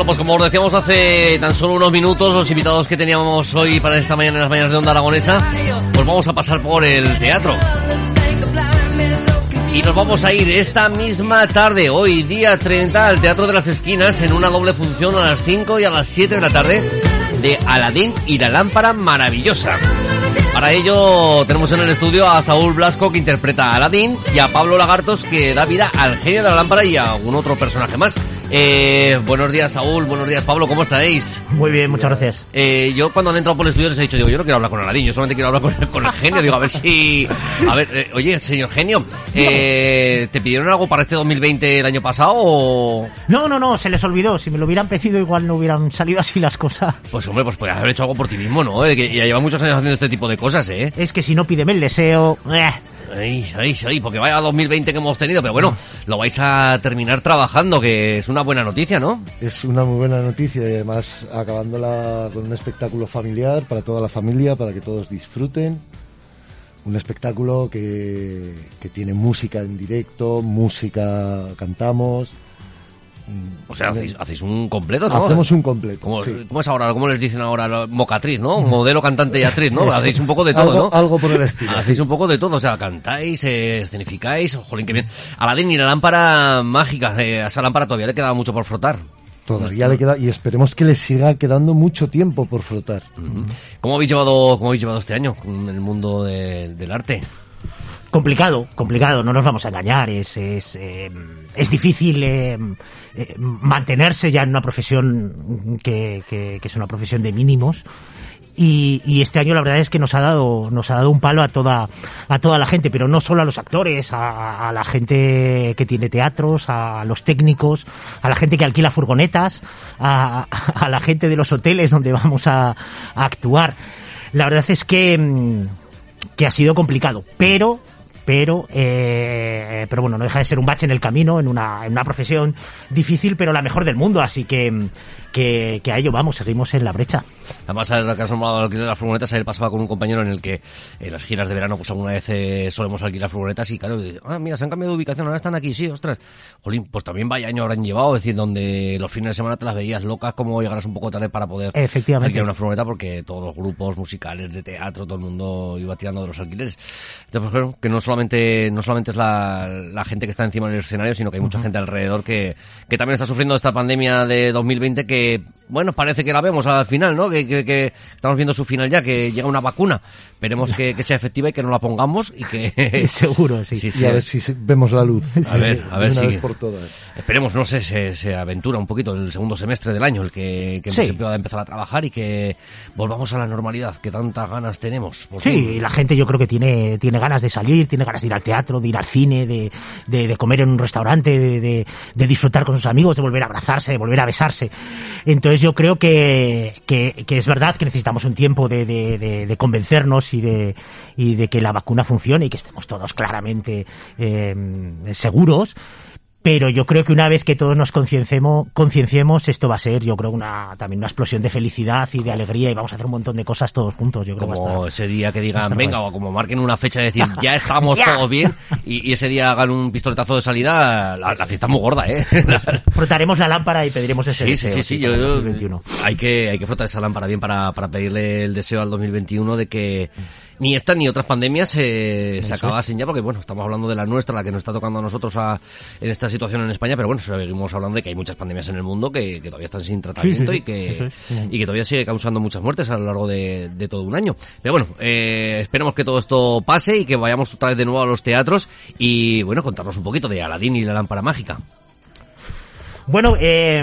Bueno, pues como os decíamos hace tan solo unos minutos, los invitados que teníamos hoy para esta mañana en las mañanas de Onda Aragonesa, pues vamos a pasar por el teatro. Y nos vamos a ir esta misma tarde, hoy día 30, al Teatro de las Esquinas en una doble función a las 5 y a las 7 de la tarde de Aladín y la lámpara maravillosa. Para ello tenemos en el estudio a Saúl Blasco que interpreta a Aladín y a Pablo Lagartos que da vida al genio de la lámpara y a algún otro personaje más. Eh, buenos días, Saúl. Buenos días, Pablo. ¿Cómo estáis? Muy bien, muchas gracias. Eh, yo cuando han entrado por el estudio les he dicho, digo, yo no quiero hablar con Aladín, yo solamente quiero hablar con, con el genio. Digo, a ver si... A ver, eh, oye, señor genio, eh, ¿te pidieron algo para este 2020 el año pasado o...? No, no, no, se les olvidó. Si me lo hubieran pedido igual no hubieran salido así las cosas. Pues hombre, pues podrías haber hecho algo por ti mismo, ¿no? Eh, que ya lleva muchos años haciendo este tipo de cosas, ¿eh? Es que si no pídeme el deseo... Ay, ay, ay, porque vaya 2020 que hemos tenido, pero bueno, lo vais a terminar trabajando, que es una buena noticia, ¿no? Es una muy buena noticia y además acabándola con un espectáculo familiar para toda la familia, para que todos disfruten. Un espectáculo que, que tiene música en directo, música cantamos. O sea, hacéis, hacéis un completo, ¿no? Hacemos un completo. ¿Cómo, sí. cómo es ahora? ¿Cómo les dicen ahora? Mocatriz, ¿no? Modelo, cantante y actriz, ¿no? Hacéis un poco de todo, algo, ¿no? algo por el estilo. Hacéis un poco de todo, o sea, cantáis, eh, escenificáis, jolín, qué bien. Aladín y la lámpara mágica, eh, a esa lámpara todavía le queda mucho por frotar. Todavía le queda y esperemos que le siga quedando mucho tiempo por flotar. ¿Cómo habéis llevado, cómo habéis llevado este año con el mundo de- del arte? Complicado, complicado, no nos vamos a engañar. Es, es, eh, es difícil eh, eh, mantenerse ya en una profesión que, que- que es una profesión de mínimos. Y, y este año la verdad es que nos ha dado nos ha dado un palo a toda a toda la gente pero no solo a los actores a, a la gente que tiene teatros a los técnicos a la gente que alquila furgonetas a, a la gente de los hoteles donde vamos a, a actuar la verdad es que mm, que ha sido complicado, pero pero eh, pero bueno no deja de ser un bache en el camino en una en una profesión difícil pero la mejor del mundo así que que, que a ello vamos seguimos en la brecha Además, nombrado el alquiler de las furgonetas, ayer pasaba con un compañero en el que en las giras de verano, pues alguna vez eh, solemos alquilar furgonetas y claro, dice, ah, mira, se han cambiado de ubicación, ahora están aquí, sí, ostras. Jolín, pues también vaya año habrán llevado, es decir, donde los fines de semana te las veías locas, como llegarás un poco tarde para poder Efectivamente. alquilar una furgoneta porque todos los grupos musicales de teatro, todo el mundo iba tirando de los alquileres. Entonces, pues claro, que no solamente, no solamente es la, la gente que está encima del escenario, sino que hay mucha gente alrededor que, que también está sufriendo esta pandemia de 2020 que, bueno, parece que la vemos al final, ¿no? Que, que, que estamos viendo su final ya, que llega una vacuna. Esperemos que, que sea efectiva y que no la pongamos y que... seguro sí, Sí, sí. Y a ver si vemos la luz. A ver, a ver si- vez por todas. Esperemos, no sé, se, se aventura un poquito el segundo semestre del año, el que, que Sí. se pueda empezar a trabajar y que volvamos a la normalidad, que tantas ganas tenemos. por Sí, fin. y la gente yo creo que tiene, tiene ganas de salir, tiene ganas de ir al teatro, de ir al cine, de, de, comer en un restaurante, de, de, disfrutar con sus amigos, de volver a abrazarse, de volver a besarse. Entonces yo creo que, que, es verdad que necesitamos un tiempo de convencernos y de, y de que la vacuna funcione y que estemos todos claramente eh, seguros. Pero yo creo que una vez que todos nos concienciemos, concienciemos, esto va a ser, yo creo, una, también una explosión de felicidad y de alegría y vamos a hacer un montón de cosas todos juntos. Yo creo que va a como estar- ese día que digan, venga, o como marquen una fecha de decir, ya estamos todos bien, y, y ese día hagan un pistoletazo de salida, la, la fiesta es muy gorda, ¿eh? frotaremos la lámpara y pediremos ese Sí, sí, deseo, sí, sí, yo- 2021. hay que hay que frotar esa lámpara bien para, para pedirle el deseo al 2021 de que ni esta ni otras pandemias eh, se acabasen ya, porque bueno, estamos hablando de la nuestra, la que nos está tocando a nosotros a- en esta situación en España, pero bueno, seguimos hablando de que hay muchas pandemias en el mundo que, que todavía están sin tratamiento sí, y que es. y que todavía sigue causando muchas muertes a lo largo de, de todo un año. Pero bueno, eh, esperemos que todo esto pase y que vayamos otra vez de nuevo a los teatros y bueno, contarnos un poquito de Aladín y la lámpara mágica. Bueno, eh,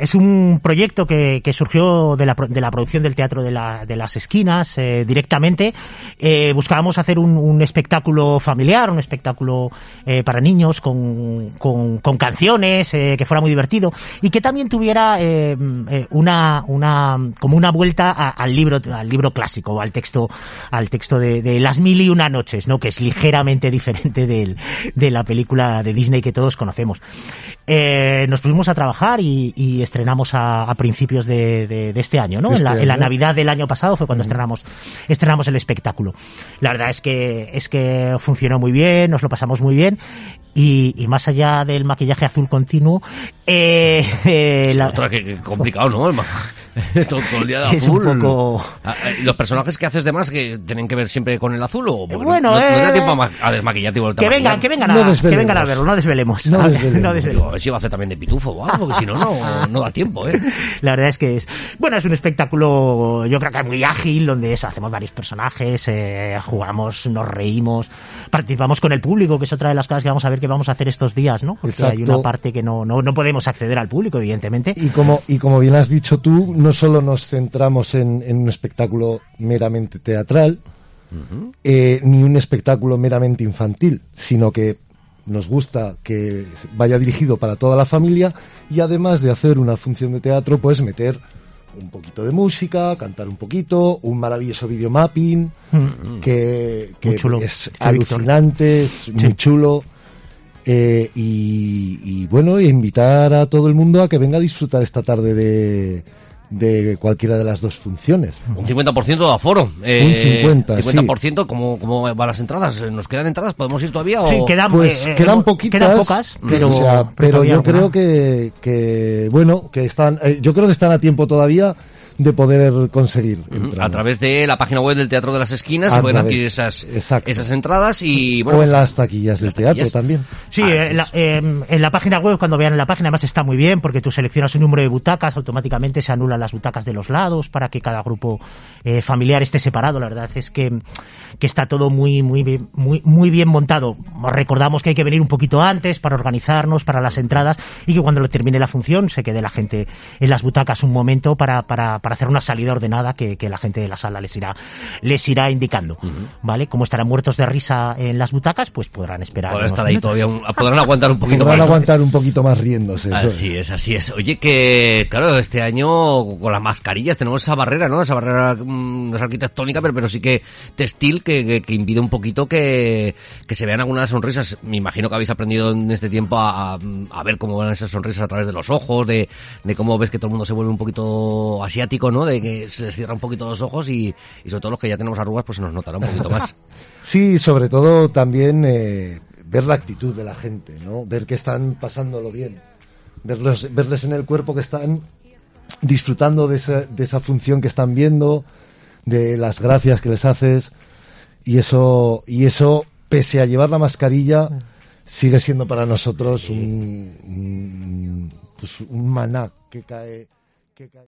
es un proyecto que, que surgió de la, de la producción del Teatro de, la- de las Esquinas eh, directamente. Eh, buscábamos hacer un, espectáculo familiar, un espectáculo eh, para niños con, con, canciones, que fuera muy divertido y que también tuviera una, una, como una vuelta a- al libro, al libro clásico, al texto, al texto de, Las Mil y Una Noches, ¿no? Que es ligeramente diferente de la película de Disney que todos conocemos. Nos pusimos a trabajar y estrenamos a, a principios de, de- de este año, ¿no? Este en, la, en la. Navidad del año pasado fue cuando estrenamos, estrenamos el espectáculo. La verdad es que, es que funcionó muy bien, nos lo pasamos muy bien y, y más allá del maquillaje azul continuo, eh, eh, la- Ostras, qué, qué complicado, ¿no? Todo, todo el día de Es azul. un poco- Ah, eh, ¿Los personajes que haces de más que tienen que ver siempre con el azul o Bueno, no, no te da eh, tiempo a, ma- a desmaquillarte y que a vengan, que vengan, No a, que desvelemos. vengan a verlo, no desvelemos. No desvelemos. No Digo, desvelemos. a ver si va a hacer también de pitufo o algo, porque si no, no, no da tiempo, ¿eh? La verdad es que es, bueno, es un espectáculo, yo creo que muy ágil, donde eso, hacemos varios personajes, eh, jugamos, nos reímos, participamos con el público, que es otra de las cosas que vamos a ver que vamos a hacer estos días, ¿no? Porque hay Exacto. una parte que no, no, no podemos acceder al público, evidentemente. Y como, y como bien has dicho tú, no solo nos centramos en, en un espectáculo meramente teatral, eh, ni un espectáculo meramente infantil, sino que nos gusta que vaya dirigido para toda la familia y además de hacer una función de teatro, pues meter un poquito de música, cantar un poquito, un maravilloso videomapping que, que chulo. es Sí, alucinante, es muy chulo. Eh, y, y bueno, invitar a todo el mundo a que venga a disfrutar esta tarde de, de cualquiera de las dos funciones. Un 50% de aforo. Eh, Un 50, 50%, ¿cómo, ¿cómo van las entradas? ¿Nos quedan entradas? ¿Podemos ir todavía? O... Sí, quedan, Pues eh, quedan hemos- poquitas, Quedan pocas, pero, o sea, pero yo alguna. creo que, que bueno, que están, eh, yo creo que están a tiempo todavía de poder conseguir. entradas. A través de la página web del Teatro de las Esquinas se pueden través, adquirir esas, exacto. esas entradas y bueno, o en las taquillas del las teatro taquillas. también. Sí, Ah, eh, sí, la- eh, en la página web, cuando vean en la página, además está muy bien, porque tú seleccionas un número de butacas, automáticamente se anulan las butacas de los lados para que cada grupo eh, familiar esté separado. La verdad es que, que está todo muy, muy, bien- muy, muy bien montado. Recordamos que hay que venir un poquito antes para organizarnos, para las entradas, y que cuando lo termine la función se quede la gente en las butacas un momento para, para, para hacer una salida ordenada que, que la gente de la sala les irá, les irá indicando. ¿Vale? Como estarán muertos de risa en las butacas, pues podrán esperar. podrán estar ahí minutos. todavía, un- podrán aguantar un poquito Podrán más. aguantar un poquito más riéndose. eso Así es, así es. Oye, que claro, este año con las mascarillas tenemos esa barrera, ¿no? Esa barrera mm, no es arquitectónica, pero, pero sí que textil que, que, que impide un poquito que, que se vean algunas sonrisas. Me imagino que habéis aprendido en este tiempo a, a- a ver cómo van esas sonrisas a través de los ojos, de, de cómo ves que todo el mundo se vuelve un poquito asiático, ¿no? De que se les cierra un poquito los ojos y, y sobre todo los que ya tenemos arrugas, pues se nos notará un poquito más. Sí, sobre todo también eh, ver la actitud de la gente, ¿no? Ver que están pasándolo bien. Verlos, verles en el cuerpo que están disfrutando de esa, de esa función que están viendo, de las gracias que les haces. Y eso, y eso, pese a llevar la mascarilla, sigue siendo para nosotros un, un, pues un maná que cae, que cae.